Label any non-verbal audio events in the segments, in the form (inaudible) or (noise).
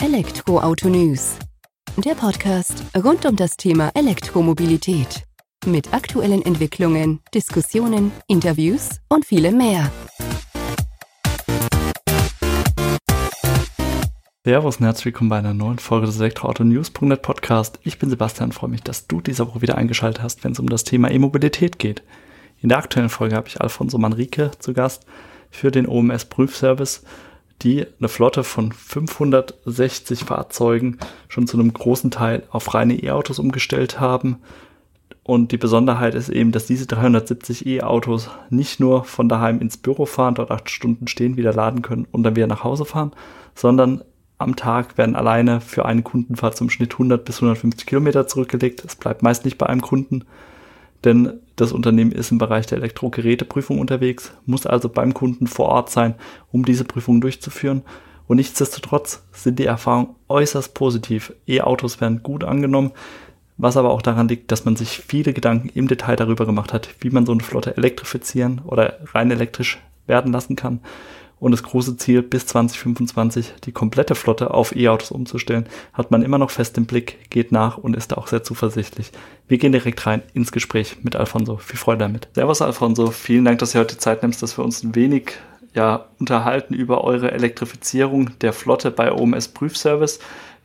Elektroauto News. Der Podcast rund um das Thema Elektromobilität. Mit aktuellen Entwicklungen, Diskussionen, Interviews und vielem mehr. Servus und herzlich willkommen bei einer neuen Folge des Elektroauto-News.net Podcast. Ich bin Sebastian, freue mich, dass du diese Woche wieder eingeschaltet hast, wenn es um das Thema E-Mobilität geht. In der aktuellen Folge habe ich Alfonso Manrique zu Gast für den OMS Prüfservice die eine Flotte von 560 Fahrzeugen schon zu einem großen Teil auf reine E-Autos umgestellt haben. Und die Besonderheit ist eben, dass diese 370 E-Autos nicht nur von daheim ins Büro fahren, dort acht Stunden stehen, wieder laden können und dann wieder nach Hause fahren, sondern am Tag werden alleine für eine Kundenfahrt zum Schnitt 100 bis 150 Kilometer zurückgelegt. Es bleibt meist nicht bei einem Kunden, denn das Unternehmen ist im Bereich der Elektrogeräteprüfung unterwegs, muss also beim Kunden vor Ort sein, um diese Prüfung durchzuführen. Und nichtsdestotrotz sind die Erfahrungen äußerst positiv. E-Autos werden gut angenommen, was aber auch daran liegt, dass man sich viele Gedanken im Detail darüber gemacht hat, wie man so eine Flotte elektrifizieren oder rein elektrisch werden lassen kann und das große Ziel, bis 2025 die komplette Flotte auf E-Autos umzustellen, hat man immer noch fest im Blick, geht nach und ist da auch sehr zuversichtlich. Wir gehen direkt rein ins Gespräch mit Alfonso. Viel Freude damit. Servus Alfonso, vielen Dank, dass ihr heute Zeit nimmst, dass wir uns ein wenig ja, unterhalten über eure Elektrifizierung der Flotte bei OMS Prüfservice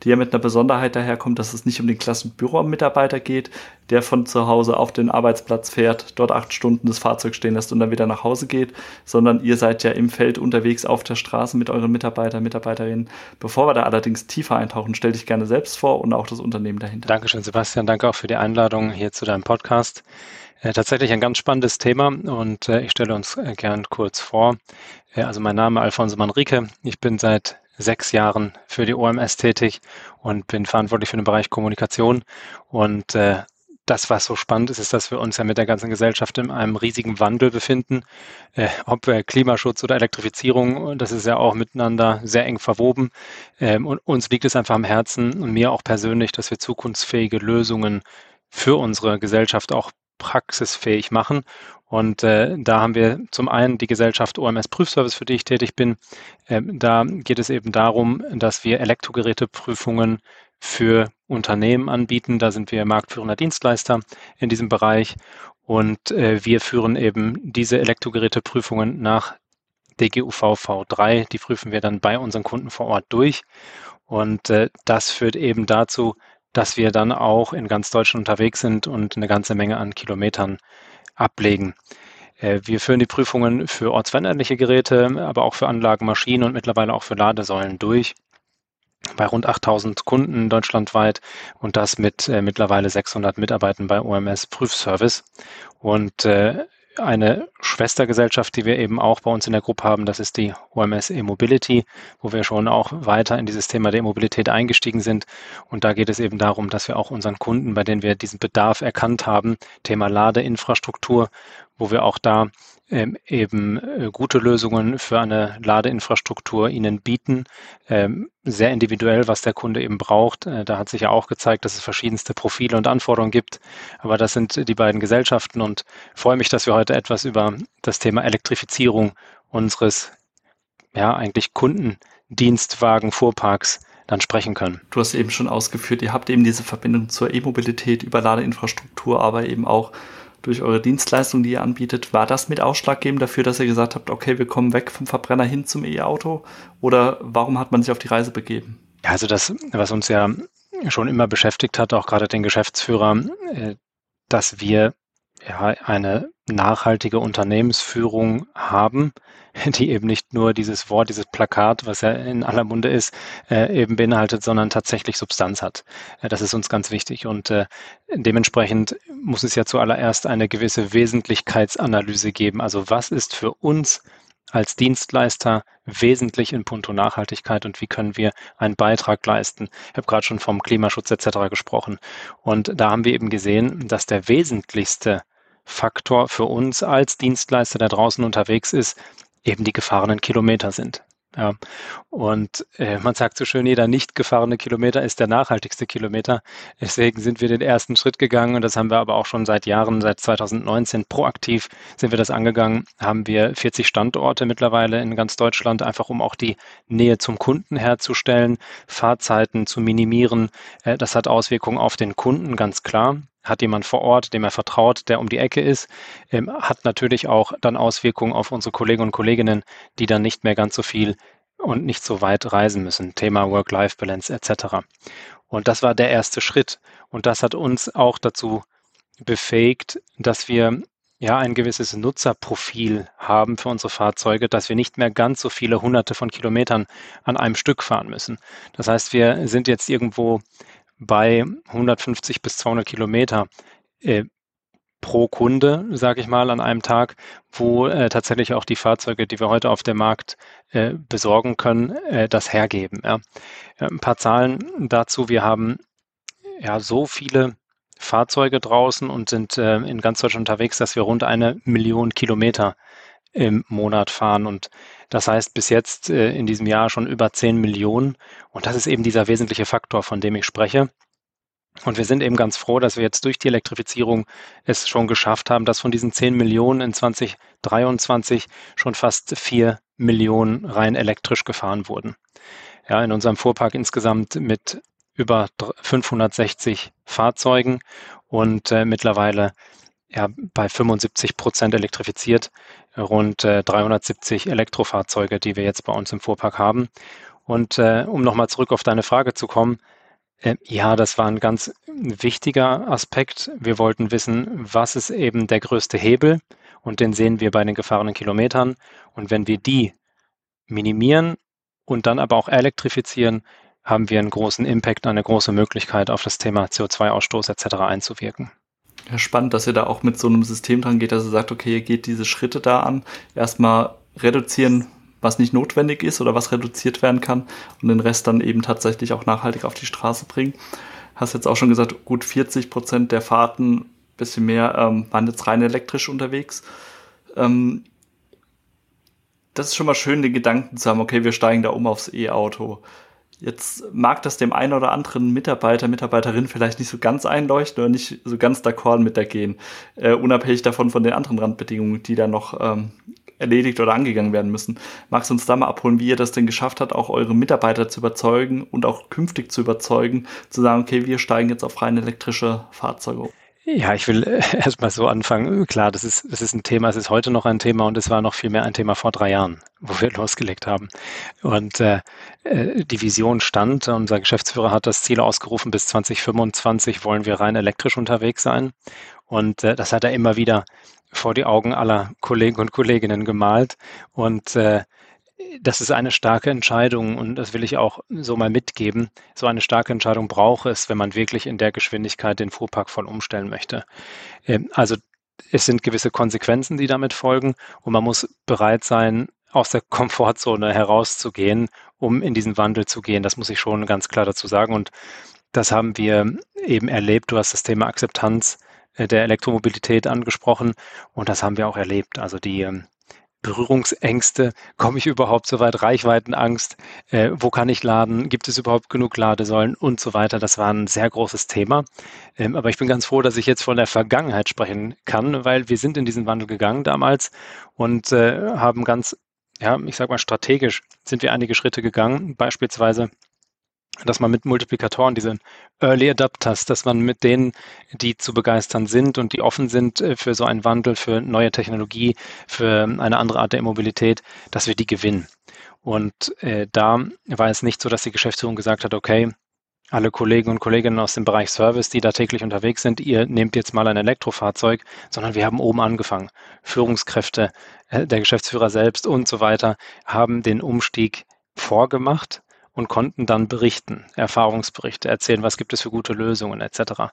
die ja mit einer Besonderheit daherkommt, dass es nicht um den klassen Büromitarbeiter geht, der von zu Hause auf den Arbeitsplatz fährt, dort acht Stunden das Fahrzeug stehen lässt und dann wieder nach Hause geht, sondern ihr seid ja im Feld unterwegs auf der Straße mit euren Mitarbeitern, Mitarbeiterinnen. Bevor wir da allerdings tiefer eintauchen, stell dich gerne selbst vor und auch das Unternehmen dahinter. Dankeschön, Sebastian. Danke auch für die Einladung hier zu deinem Podcast. Äh, tatsächlich ein ganz spannendes Thema und äh, ich stelle uns äh, gern kurz vor. Also mein Name ist Alfonso Manrique. Ich bin seit sechs Jahren für die OMS tätig und bin verantwortlich für den Bereich Kommunikation. Und äh, das, was so spannend ist, ist, dass wir uns ja mit der ganzen Gesellschaft in einem riesigen Wandel befinden. Äh, ob äh, Klimaschutz oder Elektrifizierung, das ist ja auch miteinander sehr eng verwoben. Ähm, und uns liegt es einfach am Herzen und mir auch persönlich, dass wir zukunftsfähige Lösungen für unsere Gesellschaft auch praxisfähig machen. Und äh, da haben wir zum einen die Gesellschaft OMS Prüfservice, für die ich tätig bin. Ähm, da geht es eben darum, dass wir Elektrogeräteprüfungen für Unternehmen anbieten. Da sind wir marktführender Dienstleister in diesem Bereich. Und äh, wir führen eben diese Elektrogeräteprüfungen nach DGUV V3. Die prüfen wir dann bei unseren Kunden vor Ort durch. Und äh, das führt eben dazu, dass wir dann auch in ganz Deutschland unterwegs sind und eine ganze Menge an Kilometern ablegen. Äh, wir führen die Prüfungen für ortsveränderliche Geräte, aber auch für Anlagen, Maschinen und mittlerweile auch für Ladesäulen durch. Bei rund 8000 Kunden deutschlandweit und das mit äh, mittlerweile 600 Mitarbeitern bei OMS Prüfservice. Und äh, eine Schwestergesellschaft, die wir eben auch bei uns in der Gruppe haben, das ist die OMS E-Mobility, wo wir schon auch weiter in dieses Thema der E-Mobilität eingestiegen sind. Und da geht es eben darum, dass wir auch unseren Kunden, bei denen wir diesen Bedarf erkannt haben, Thema Ladeinfrastruktur, wo wir auch da ähm, eben äh, gute Lösungen für eine Ladeinfrastruktur ihnen bieten. Ähm, sehr individuell, was der Kunde eben braucht. Äh, da hat sich ja auch gezeigt, dass es verschiedenste Profile und Anforderungen gibt. Aber das sind die beiden Gesellschaften und freue mich, dass wir heute etwas über das Thema Elektrifizierung unseres, ja, eigentlich Kundendienstwagen-Fuhrparks dann sprechen können. Du hast eben schon ausgeführt, ihr habt eben diese Verbindung zur E-Mobilität über Ladeinfrastruktur, aber eben auch durch eure Dienstleistung, die ihr anbietet, war das mit ausschlaggebend dafür, dass ihr gesagt habt, okay, wir kommen weg vom Verbrenner hin zum E-Auto? Oder warum hat man sich auf die Reise begeben? Ja, also das, was uns ja schon immer beschäftigt hat, auch gerade den Geschäftsführer, äh, dass wir ja eine nachhaltige Unternehmensführung haben, (laughs) die eben nicht nur dieses Wort, dieses Plakat, was ja in aller Munde ist, äh, eben beinhaltet, sondern tatsächlich Substanz hat. Äh, das ist uns ganz wichtig und äh, dementsprechend muss es ja zuallererst eine gewisse Wesentlichkeitsanalyse geben. Also was ist für uns als Dienstleister wesentlich in puncto Nachhaltigkeit und wie können wir einen Beitrag leisten. Ich habe gerade schon vom Klimaschutz etc. gesprochen. Und da haben wir eben gesehen, dass der wesentlichste Faktor für uns als Dienstleister, der draußen unterwegs ist, eben die gefahrenen Kilometer sind. Ja. Und äh, man sagt so schön, jeder nicht gefahrene Kilometer ist der nachhaltigste Kilometer. Deswegen sind wir den ersten Schritt gegangen und das haben wir aber auch schon seit Jahren, seit 2019 proaktiv sind wir das angegangen. Haben wir 40 Standorte mittlerweile in ganz Deutschland, einfach um auch die Nähe zum Kunden herzustellen, Fahrzeiten zu minimieren. Äh, das hat Auswirkungen auf den Kunden, ganz klar hat jemand vor Ort, dem er vertraut, der um die Ecke ist, ähm, hat natürlich auch dann Auswirkungen auf unsere Kollegen und Kolleginnen, die dann nicht mehr ganz so viel und nicht so weit reisen müssen. Thema Work-Life-Balance etc. Und das war der erste Schritt. Und das hat uns auch dazu befähigt, dass wir ja ein gewisses Nutzerprofil haben für unsere Fahrzeuge, dass wir nicht mehr ganz so viele hunderte von Kilometern an einem Stück fahren müssen. Das heißt, wir sind jetzt irgendwo bei 150 bis 200 Kilometer äh, pro Kunde, sage ich mal, an einem Tag, wo äh, tatsächlich auch die Fahrzeuge, die wir heute auf dem Markt äh, besorgen können, äh, das hergeben. Ja. Ein paar Zahlen dazu. Wir haben ja so viele Fahrzeuge draußen und sind äh, in ganz Deutschland unterwegs, dass wir rund eine Million Kilometer im Monat fahren. Und das heißt bis jetzt äh, in diesem Jahr schon über 10 Millionen. Und das ist eben dieser wesentliche Faktor, von dem ich spreche. Und wir sind eben ganz froh, dass wir jetzt durch die Elektrifizierung es schon geschafft haben, dass von diesen 10 Millionen in 2023 schon fast 4 Millionen rein elektrisch gefahren wurden. Ja, in unserem Fuhrpark insgesamt mit über 560 Fahrzeugen und äh, mittlerweile ja, bei 75 Prozent elektrifiziert, rund äh, 370 Elektrofahrzeuge, die wir jetzt bei uns im Fuhrpark haben. Und äh, um nochmal zurück auf deine Frage zu kommen, äh, ja, das war ein ganz wichtiger Aspekt. Wir wollten wissen, was ist eben der größte Hebel und den sehen wir bei den gefahrenen Kilometern. Und wenn wir die minimieren und dann aber auch elektrifizieren, haben wir einen großen Impact, eine große Möglichkeit auf das Thema CO2-Ausstoß etc. einzuwirken. Ja, spannend, dass ihr da auch mit so einem System dran geht, dass ihr sagt, okay, ihr geht diese Schritte da an. Erstmal reduzieren, was nicht notwendig ist oder was reduziert werden kann und den Rest dann eben tatsächlich auch nachhaltig auf die Straße bringen. Hast jetzt auch schon gesagt, gut 40 Prozent der Fahrten, bisschen mehr, ähm, waren jetzt rein elektrisch unterwegs. Ähm, das ist schon mal schön, den Gedanken zu haben, okay, wir steigen da um aufs E-Auto. Jetzt mag das dem einen oder anderen Mitarbeiter, Mitarbeiterin vielleicht nicht so ganz einleuchten oder nicht so ganz d'accord mit der gehen, äh, unabhängig davon von den anderen Randbedingungen, die da noch ähm, erledigt oder angegangen werden müssen. Magst du uns da mal abholen, wie ihr das denn geschafft habt, auch eure Mitarbeiter zu überzeugen und auch künftig zu überzeugen, zu sagen, okay, wir steigen jetzt auf rein elektrische Fahrzeuge um? Ja, ich will äh, (laughs) erstmal so anfangen. Klar, das ist, das ist ein Thema, es ist heute noch ein Thema und es war noch viel mehr ein Thema vor drei Jahren, wo wir (laughs) losgelegt haben. Und äh, äh die Vision stand, unser Geschäftsführer hat das Ziel ausgerufen, bis 2025 wollen wir rein elektrisch unterwegs sein. Und äh, das hat er immer wieder vor die Augen aller Kollegen und Kolleginnen gemalt. Und äh, das ist eine starke Entscheidung und das will ich auch so mal mitgeben. So eine starke Entscheidung braucht es, wenn man wirklich in der Geschwindigkeit den Fuhrpark voll umstellen möchte. Ähm, also es sind gewisse Konsequenzen, die damit folgen und man muss bereit sein, aus der (laughs) Komfortzone herauszugehen, um in diesen Wandel zu gehen. Das muss ich schon ganz klar dazu sagen und das haben wir eben erlebt. Du hast das Thema Akzeptanz äh, der Elektromobilität angesprochen und das haben wir auch erlebt. Also die ähm, Berührungsängste, komme ich überhaupt so weit, Reichweitenangst, äh, wo kann ich laden, gibt es überhaupt genug Ladesäulen? Und so weiter. Das war ein sehr großes Thema. Ähm, aber ich bin ganz froh, dass ich jetzt von der Vergangenheit sprechen kann, weil wir sind in diesen Wandel gegangen damals und äh, haben ganz, ja, ich sag mal strategisch sind wir einige Schritte gegangen, beispielsweise dass man mit Multiplikatoren, diese Early Adapters, dass man mit denen, die zu begeistern sind und die offen sind äh, für so einen Wandel, für neue Technologie, für eine andere Art der Immobilität, dass wir die gewinnen. Und äh, da war es nicht so, dass die Geschäftsführung gesagt hat, okay, alle Kollegen und Kolleginnen aus dem Bereich Service, die da täglich unterwegs sind, ihr nehmt jetzt mal ein Elektrofahrzeug, sondern wir haben oben angefangen. Führungskräfte, äh, der Geschäftsführer selbst und so weiter haben den Umstieg vorgemacht und konnten dann berichten, Erfahrungsberichte erzählen, was gibt es für gute Lösungen etc.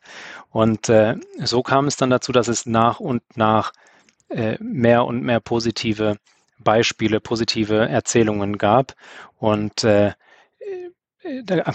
Und äh, so kam es dann dazu, dass es nach und nach äh, mehr und mehr positive Beispiele, positive Erzählungen gab. Und äh,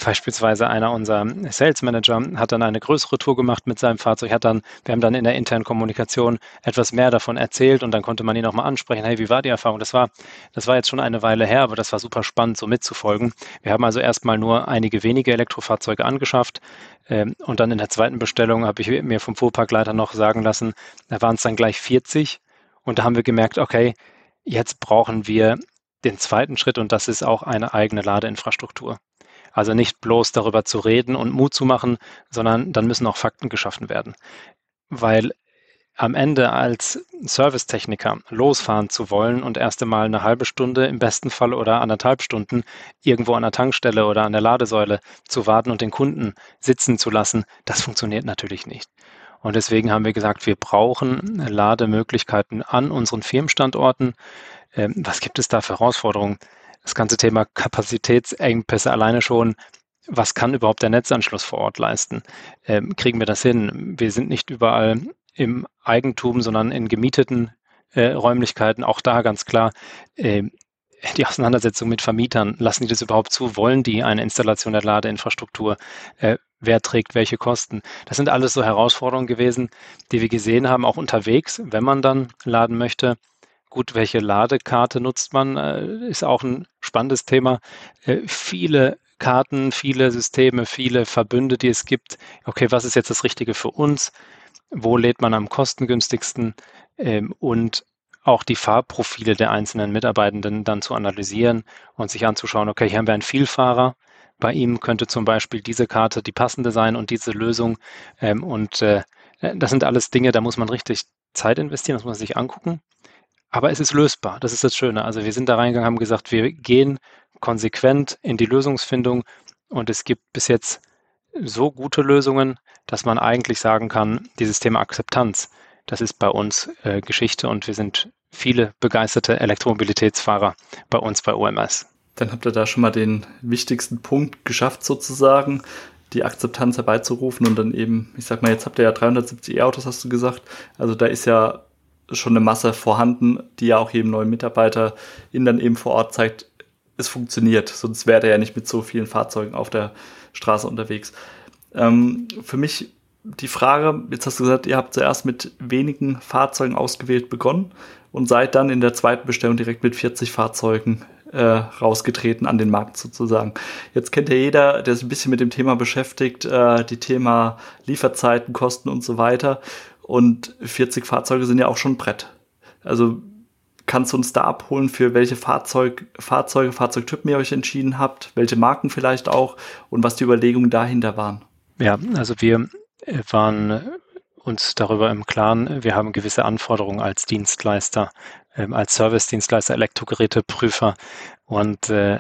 beispielsweise einer unserer Sales Manager hat dann eine größere Tour gemacht mit seinem Fahrzeug, hat dann, wir haben dann in der internen Kommunikation etwas mehr davon erzählt und dann konnte man ihn auch mal ansprechen, hey, wie war die Erfahrung? Das war, das war jetzt schon eine Weile her, aber das war super spannend, so mitzufolgen. Wir haben also erstmal nur einige wenige Elektrofahrzeuge angeschafft ähm, und dann in der zweiten Bestellung habe ich mir vom Fuhrparkleiter noch sagen lassen, da waren es dann gleich 40 und da haben wir gemerkt, okay, jetzt brauchen wir den zweiten Schritt und das ist auch eine eigene Ladeinfrastruktur. Also nicht bloß darüber zu reden und Mut zu machen, sondern dann müssen auch Fakten geschaffen werden. Weil am Ende als Servicetechniker losfahren zu wollen und erst einmal eine halbe Stunde im besten Fall oder anderthalb Stunden irgendwo an der Tankstelle oder an der Ladesäule zu warten und den Kunden sitzen zu lassen, das funktioniert natürlich nicht. Und deswegen haben wir gesagt, wir brauchen Lademöglichkeiten an unseren Firmenstandorten. Ähm, was gibt es da für Herausforderungen? Das ganze Thema Kapazitätsengpässe alleine schon, was kann überhaupt der Netzanschluss vor Ort leisten? Ähm, kriegen wir das hin? Wir sind nicht überall im Eigentum, sondern in gemieteten äh, Räumlichkeiten. Auch da ganz klar, äh, die Auseinandersetzung mit Vermietern, lassen die das überhaupt zu? Wollen die eine Installation der Ladeinfrastruktur? Äh, wer trägt welche Kosten? Das sind alles so Herausforderungen gewesen, die wir gesehen haben, auch unterwegs, wenn man dann laden möchte. Gut, welche Ladekarte nutzt man, äh, ist auch ein spannendes Thema. Äh, viele Karten, viele Systeme, viele Verbünde, die es gibt. Okay, was ist jetzt das Richtige für uns? Wo lädt man am kostengünstigsten? Ähm, und auch die Fahrprofile der einzelnen Mitarbeitenden dann zu analysieren und sich anzuschauen, okay, hier haben wir einen Vielfahrer. Bei ihm könnte zum Beispiel diese Karte die passende sein und diese Lösung. Ähm, und äh, das sind alles Dinge, da muss man richtig Zeit investieren, das muss man sich angucken. Aber es ist lösbar. Das ist das Schöne. Also wir sind da reingegangen, haben gesagt, wir gehen konsequent in die Lösungsfindung und es gibt bis jetzt so gute Lösungen, dass man eigentlich sagen kann, dieses Thema Akzeptanz, das ist bei uns äh, Geschichte und wir sind viele begeisterte Elektromobilitätsfahrer bei uns bei OMS. Dann habt ihr da schon mal den wichtigsten Punkt geschafft sozusagen, die Akzeptanz herbeizurufen und dann eben, ich sag mal, jetzt habt ihr ja 370 E-Autos, hast du gesagt. Also da ist ja schon eine Masse vorhanden, die ja auch jedem neuen Mitarbeiter in dann eben vor Ort zeigt, es funktioniert. Sonst wäre er ja nicht mit so vielen Fahrzeugen auf der Straße unterwegs. Ähm, für mich die Frage, jetzt hast du gesagt, ihr habt zuerst mit wenigen Fahrzeugen ausgewählt begonnen und seid dann in der zweiten Bestellung direkt mit 40 Fahrzeugen äh, rausgetreten an den Markt sozusagen. Jetzt kennt ja jeder, der sich ein bisschen mit dem Thema beschäftigt, äh, die Thema Lieferzeiten, Kosten und so weiter. Und 40 Fahrzeuge sind ja auch schon Brett. Also kannst du uns da abholen, für welche Fahrzeug, Fahrzeuge, Fahrzeugtypen ihr euch entschieden habt, welche Marken vielleicht auch und was die Überlegungen dahinter waren? Ja, also wir äh, waren uns darüber im Klaren, wir haben gewisse Anforderungen als Dienstleister, ähm, als Service-Dienstleister, Elektrogeräteprüfer und äh,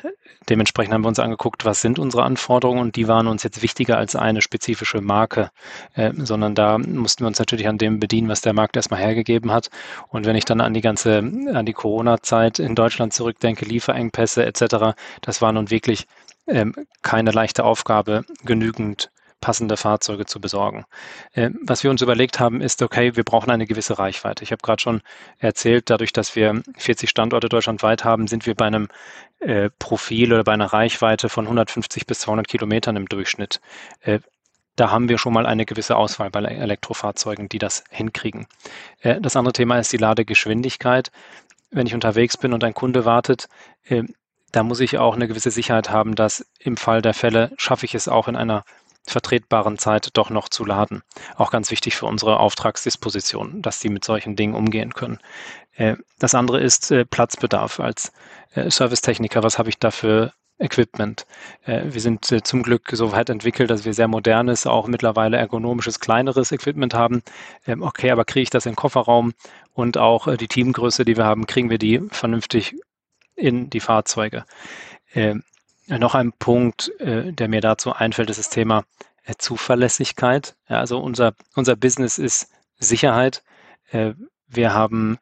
dementsprechend haben wir uns angeguckt, was sind unsere Anforderungen und die waren uns jetzt wichtiger als eine spezifische Marke, äh, sondern da mussten wir uns natürlich an dem bedienen, was der Markt erstmal hergegeben hat. Und wenn ich dann an die ganze, an die Corona-Zeit in Deutschland zurückdenke, Lieferengpässe etc., das war nun wirklich ähm, keine leichte Aufgabe, genügend passende Fahrzeuge zu besorgen. Äh, was wir uns überlegt haben, ist, okay, wir brauchen eine gewisse Reichweite. Ich habe gerade schon erzählt, dadurch, dass wir 40 Standorte deutschlandweit haben, sind wir bei einem äh, Profil oder bei einer Reichweite von 150 bis 200 Kilometern im Durchschnitt. Äh, da haben wir schon mal eine gewisse Auswahl bei Elektrofahrzeugen, die das hinkriegen. Äh, das andere Thema ist die Ladegeschwindigkeit. Wenn ich unterwegs bin und ein Kunde wartet, äh, da muss ich auch eine gewisse Sicherheit haben, dass im Fall der Fälle schaffe ich es auch in einer vertretbaren Zeit doch noch zu laden. Auch ganz wichtig für unsere Auftragsdisposition, dass die mit solchen Dingen umgehen können. Äh, das andere ist äh, Platzbedarf als äh, Servicetechniker. Was habe ich da für Equipment? Wir sind zum Glück so weit entwickelt, dass wir sehr modernes, auch mittlerweile ergonomisches, kleineres Equipment haben. Ähm, okay, aber kriege ich das in den Kofferraum und auch die Teamgröße, die wir haben, kriegen wir die vernünftig in die Fahrzeuge? Ähm, noch ein Punkt, äh, der mir dazu einfällt, ist das Thema äh, Zuverlässigkeit. Also unser, unser Business ist Sicherheit. Äh, wir haben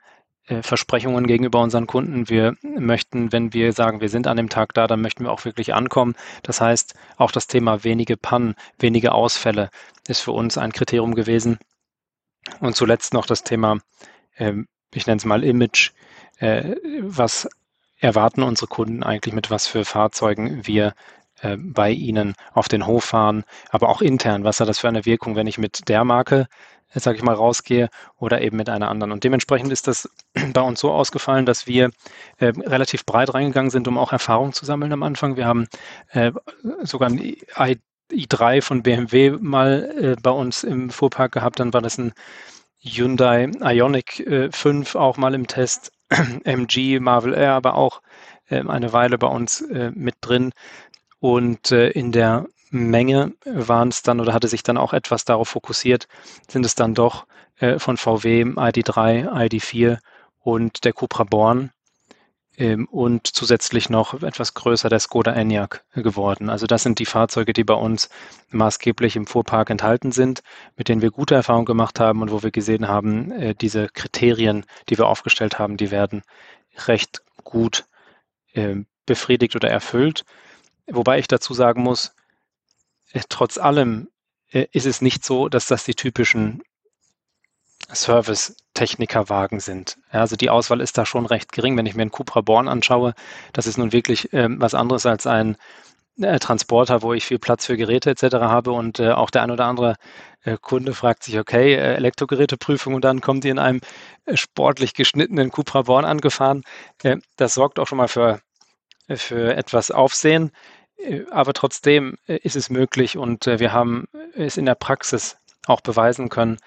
äh, Versprechungen gegenüber unseren Kunden. Wir möchten, wenn wir sagen, wir sind an dem Tag da, dann möchten wir auch wirklich ankommen. Das heißt, auch das Thema wenige Pannen, wenige Ausfälle ist für uns ein Kriterium gewesen. Und zuletzt noch das Thema, ähm, ich nenne es mal Image, äh, was erwarten unsere Kunden eigentlich, mit was für Fahrzeugen wir äh, bei Ihnen auf den Hof fahren, aber auch intern. Was hat das für eine Wirkung, wenn ich mit der Marke, äh, sage ich mal, rausgehe oder eben mit einer anderen? Und dementsprechend ist das (clears throat) bei uns so ausgefallen, dass wir äh, relativ breit reingegangen sind, um auch Erfahrung zu sammeln am Anfang. Wir haben äh, sogar ein I i3 von BMW mal äh, bei uns im Fuhrpark gehabt, dann war das ein Hyundai Ioniq äh, 5 auch mal im Test, (clears throat) MG Marvel Air aber auch äh, eine Weile bei uns äh, mit drin. Und äh, in der Menge waren es dann oder hatte sich dann auch etwas darauf fokussiert, sind es dann doch äh, von VW ID3, ID4 und der Cupra Born ähm, und zusätzlich noch etwas größer der Skoda Enyaq geworden. Also das sind die Fahrzeuge, die bei uns maßgeblich im Fuhrpark enthalten sind, mit denen wir gute Erfahrungen gemacht haben und wo wir gesehen haben, äh, diese Kriterien, die wir aufgestellt haben, die werden recht gut äh, befriedigt oder erfüllt. Wobei ich dazu sagen muss, äh, trotz allem äh, ist es nicht so, dass das die typischen Service-Technikerwagen sind. Also die Auswahl ist da schon recht gering. Wenn ich mir einen Cupra Born anschaue, das ist nun wirklich ähm, was anderes als ein äh, Transporter, wo ich viel Platz für Geräte etc. habe und äh, auch der ein oder andere äh, Kunde fragt sich, okay, äh, Elektrogeräteprüfung und dann kommt die in einem äh, sportlich geschnittenen Cupra Born angefahren. Äh, das sorgt auch schon mal für für etwas Aufsehen. Aber trotzdem ist es möglich und wir haben es in der Praxis auch beweisen können,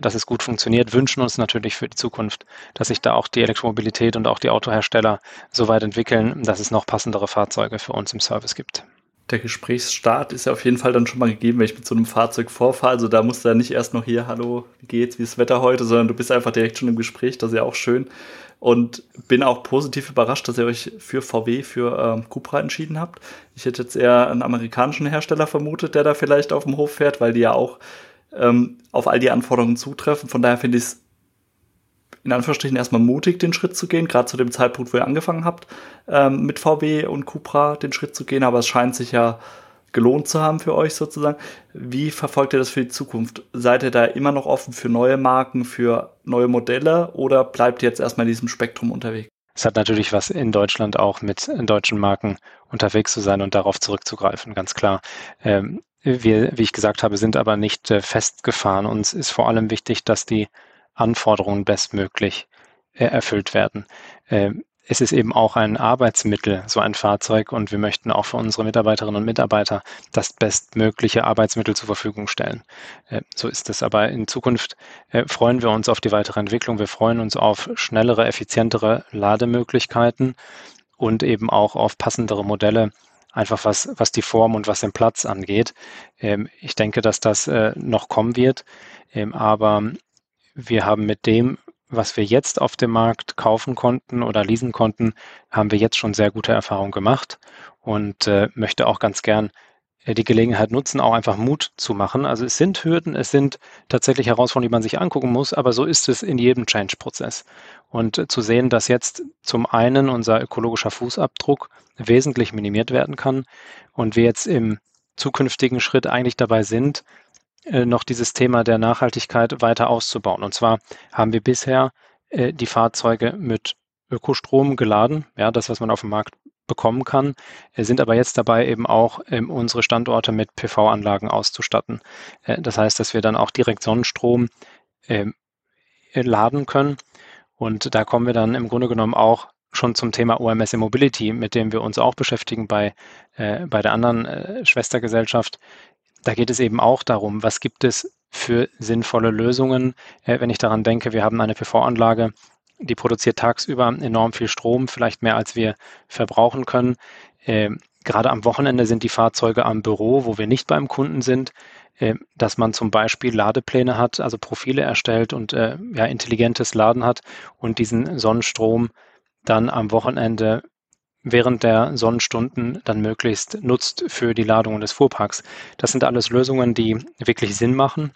dass es gut funktioniert, wünschen uns natürlich für die Zukunft, dass sich da auch die Elektromobilität und auch die Autohersteller so weit entwickeln, dass es noch passendere Fahrzeuge für uns im Service gibt der Gesprächsstart ist ja auf jeden Fall dann schon mal gegeben, wenn ich mit so einem Fahrzeug vorfahre. Also da musst du ja nicht erst noch hier, hallo, wie geht's, wie ist das Wetter heute, sondern du bist einfach direkt schon im Gespräch. Das ist ja auch schön. Und bin auch positiv überrascht, dass ihr euch für VW, für ähm, Cupra entschieden habt. Ich hätte jetzt eher einen amerikanischen Hersteller vermutet, der da vielleicht auf dem Hof fährt, weil die ja auch ähm, auf all die Anforderungen zutreffen. Von daher finde ich es in Anführungsstrichen erstmal mutig, den Schritt zu gehen, gerade zu dem Zeitpunkt, wo ihr angefangen habt, ähm, mit VW und Cupra den Schritt zu gehen, aber es scheint sich ja gelohnt zu haben für euch sozusagen. Wie verfolgt ihr das für die Zukunft? Seid ihr da immer noch offen für neue Marken, für neue Modelle oder bleibt ihr jetzt erstmal in diesem Spektrum unterwegs? Es hat natürlich was in Deutschland auch mit deutschen Marken unterwegs zu sein und darauf zurückzugreifen, ganz klar. Ähm, wir, wie ich gesagt habe, sind aber nicht äh, festgefahren. Uns ist vor allem wichtig, dass die Anforderungen bestmöglich äh, erfüllt werden. Ähm, es ist eben auch ein Arbeitsmittel, so ein Fahrzeug, und wir möchten auch für unsere Mitarbeiterinnen und Mitarbeiter das bestmögliche Arbeitsmittel zur Verfügung stellen. Äh, so ist es. Aber in Zukunft freuen wir uns auf die weitere Entwicklung. Wir freuen uns auf schnellere, effizientere Lademöglichkeiten und eben auch auf passendere Modelle, einfach was, was die Form und was den Platz angeht. Ähm, ich denke, dass das noch kommen wird. Ähm, aber wir haben mit dem, was wir jetzt auf dem Markt kaufen konnten oder leasen konnten, haben wir jetzt schon sehr gute Erfahrungen gemacht und äh, möchte auch ganz gern äh, die Gelegenheit nutzen, auch einfach Mut zu machen. Also es sind Hürden, es sind tatsächlich Herausforderungen, die man sich angucken muss, aber so ist es in jedem Change-Prozess. Und äh, zu sehen, dass jetzt zum einen unser ökologischer Fußabdruck wesentlich minimiert werden kann und wir jetzt im zukünftigen Schritt eigentlich dabei sind, äh, noch dieses Thema der Nachhaltigkeit weiter auszubauen. Und zwar haben wir bisher äh, die Fahrzeuge mit Ökostrom geladen, ja, das, was man auf dem Markt bekommen kann, äh, sind aber jetzt dabei eben auch ähm, unsere Standorte mit PV-Anlagen auszustatten. Äh, das heißt, dass wir dann auch direkt Sonnenstrom ähm, äh, laden können. Und da kommen wir dann im Grunde genommen auch schon zum Thema OMS Mobility, mit dem wir uns auch beschäftigen bei, bei der anderen Schwestergesellschaft, da geht es eben auch darum, was gibt es für sinnvolle Lösungen. Wenn ich daran denke, wir haben eine PV-Anlage, die produziert tagsüber enorm viel Strom, vielleicht mehr als wir verbrauchen können. Äh, gerade am Wochenende sind die Fahrzeuge am Büro, wo wir nicht beim Kunden sind, äh, dass man zum Beispiel Ladepläne hat, also Profile erstellt und äh, ja, intelligentes Laden hat und diesen Sonnenstrom dann am Wochenende während der Sonnenstunden dann möglichst nutzt für die Ladung des Fuhrparks. Das sind alles Lösungen, die wirklich Sinn machen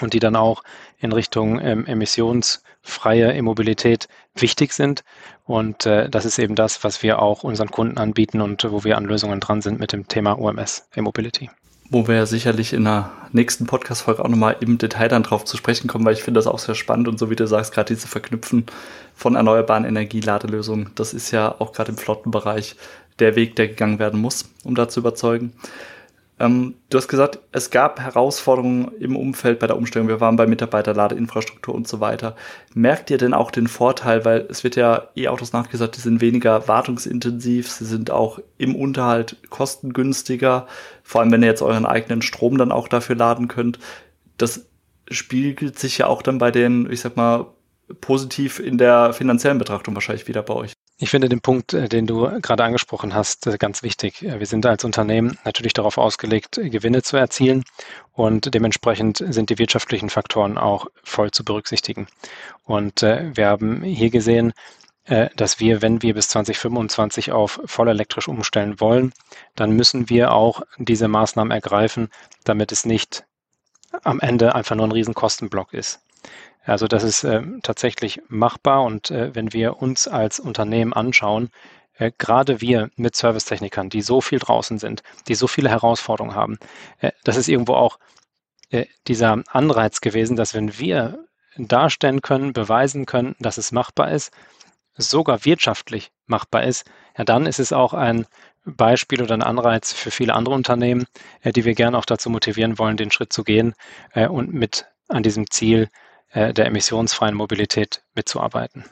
und die dann auch in Richtung ähm, emissionsfreie E-Mobilität wichtig sind. Und äh, das ist eben das, was wir auch unseren Kunden anbieten und wo wir an Lösungen dran sind mit dem Thema OMS E-Mobility wo wir sicherlich in der nächsten Podcast-Folge auch nochmal im Detail dann drauf zu sprechen kommen, weil ich finde das auch sehr spannend und so wie du sagst, gerade diese Verknüpfen von erneuerbaren Energieladelösungen, das ist ja auch gerade im Flottenbereich der Weg, der gegangen werden muss, um da zu überzeugen. Ähm, du hast gesagt, es gab Herausforderungen im Umfeld bei der Umstellung. Wir waren bei Mitarbeiterladeinfrastruktur und so weiter. Merkt ihr denn auch den Vorteil, weil es wird ja E-Autos nachgesagt, die sind weniger wartungsintensiv, sie sind auch im Unterhalt kostengünstiger, vor allem wenn ihr jetzt euren eigenen Strom dann auch dafür laden könnt. Das spiegelt sich ja auch dann bei den, ich sag mal, positiv in der finanziellen Betrachtung wahrscheinlich wieder bei euch. Ich finde den Punkt, äh, den du gerade angesprochen hast, äh, ganz wichtig. Äh, wir sind als Unternehmen natürlich darauf ausgelegt, Gewinne zu erzielen und dementsprechend sind die wirtschaftlichen Faktoren auch voll zu berücksichtigen. Und wir haben hier gesehen, dass wir, wenn wir bis 2025 auf voll elektrisch umstellen wollen, dann müssen wir auch diese Maßnahmen ergreifen, damit es nicht am Ende einfach nur ein Riesenkostenblock ist. Also das ist äh, tatsächlich machbar und äh, wenn wir uns als Unternehmen anschauen, äh, gerade wir mit Servicetechnikern, die so viel draußen sind, die so viele Herausforderungen haben, äh, das ist irgendwo auch äh, dieser Anreiz gewesen, dass wenn wir darstellen können, beweisen können, dass es machbar ist, sogar wirtschaftlich machbar ist, ja, dann ist es auch ein Beispiel oder ein Anreiz für viele andere Unternehmen, äh, die wir gerne auch dazu motivieren wollen, den Schritt zu gehen und mit an diesem Ziel der emissionsfreien Mobilität mitzuarbeiten.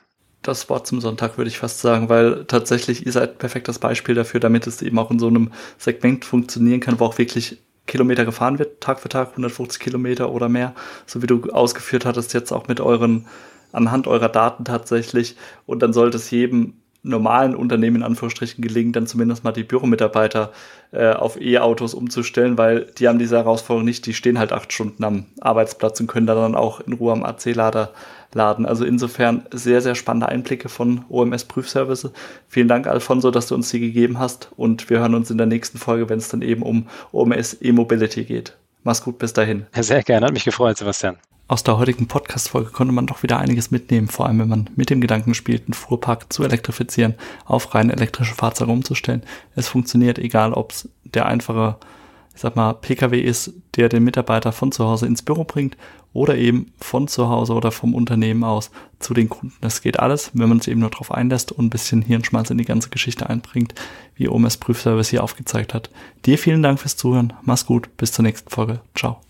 Das Wort zum Sonntag würde ich fast sagen, weil tatsächlich ihr seid perfektes Beispiel dafür, damit es eben auch in so einem Segment funktionieren kann, wo auch wirklich Kilometer gefahren wird, Tag für Tag, 150 Kilometer oder mehr, so wie du ausgeführt hattest, jetzt auch mit euren, anhand eurer Daten tatsächlich. Und dann sollte es jedem normalen Unternehmen in Anführungsstrichen gelingen, dann zumindest mal die Büromitarbeiter äh, auf E-Autos umzustellen, weil die haben diese Herausforderung nicht, die stehen halt acht Stunden am Arbeitsplatz und können dann auch in Ruhe am AC-Lader laden. Also insofern sehr, sehr spannende Einblicke von OMS Prüfservice. Vielen Dank, Alfonso, dass du uns die gegeben hast und wir hören uns in der nächsten Folge, wenn es dann eben um OMS E-Mobility geht. Mach's gut, bis dahin. Sehr gerne, hat mich gefreut, Sebastian. Aus der heutigen Podcast-Folge konnte man doch wieder einiges mitnehmen, vor allem wenn man mit dem Gedanken spielt, einen Fuhrpark zu elektrifizieren, auf rein elektrische Fahrzeuge umzustellen. Es funktioniert, egal ob es der einfache, ich sag mal, Pkw ist, der den Mitarbeiter von zu Hause ins Büro bringt oder eben von zu Hause oder vom Unternehmen aus zu den Kunden. Das geht alles, wenn man es eben nur darauf einlässt und ein bisschen Hirnschmalz in die ganze Geschichte einbringt, wie OMS Prüfservice hier aufgezeigt hat. Dir vielen Dank fürs Zuhören. Mach's gut. Bis zur nächsten Folge. Ciao.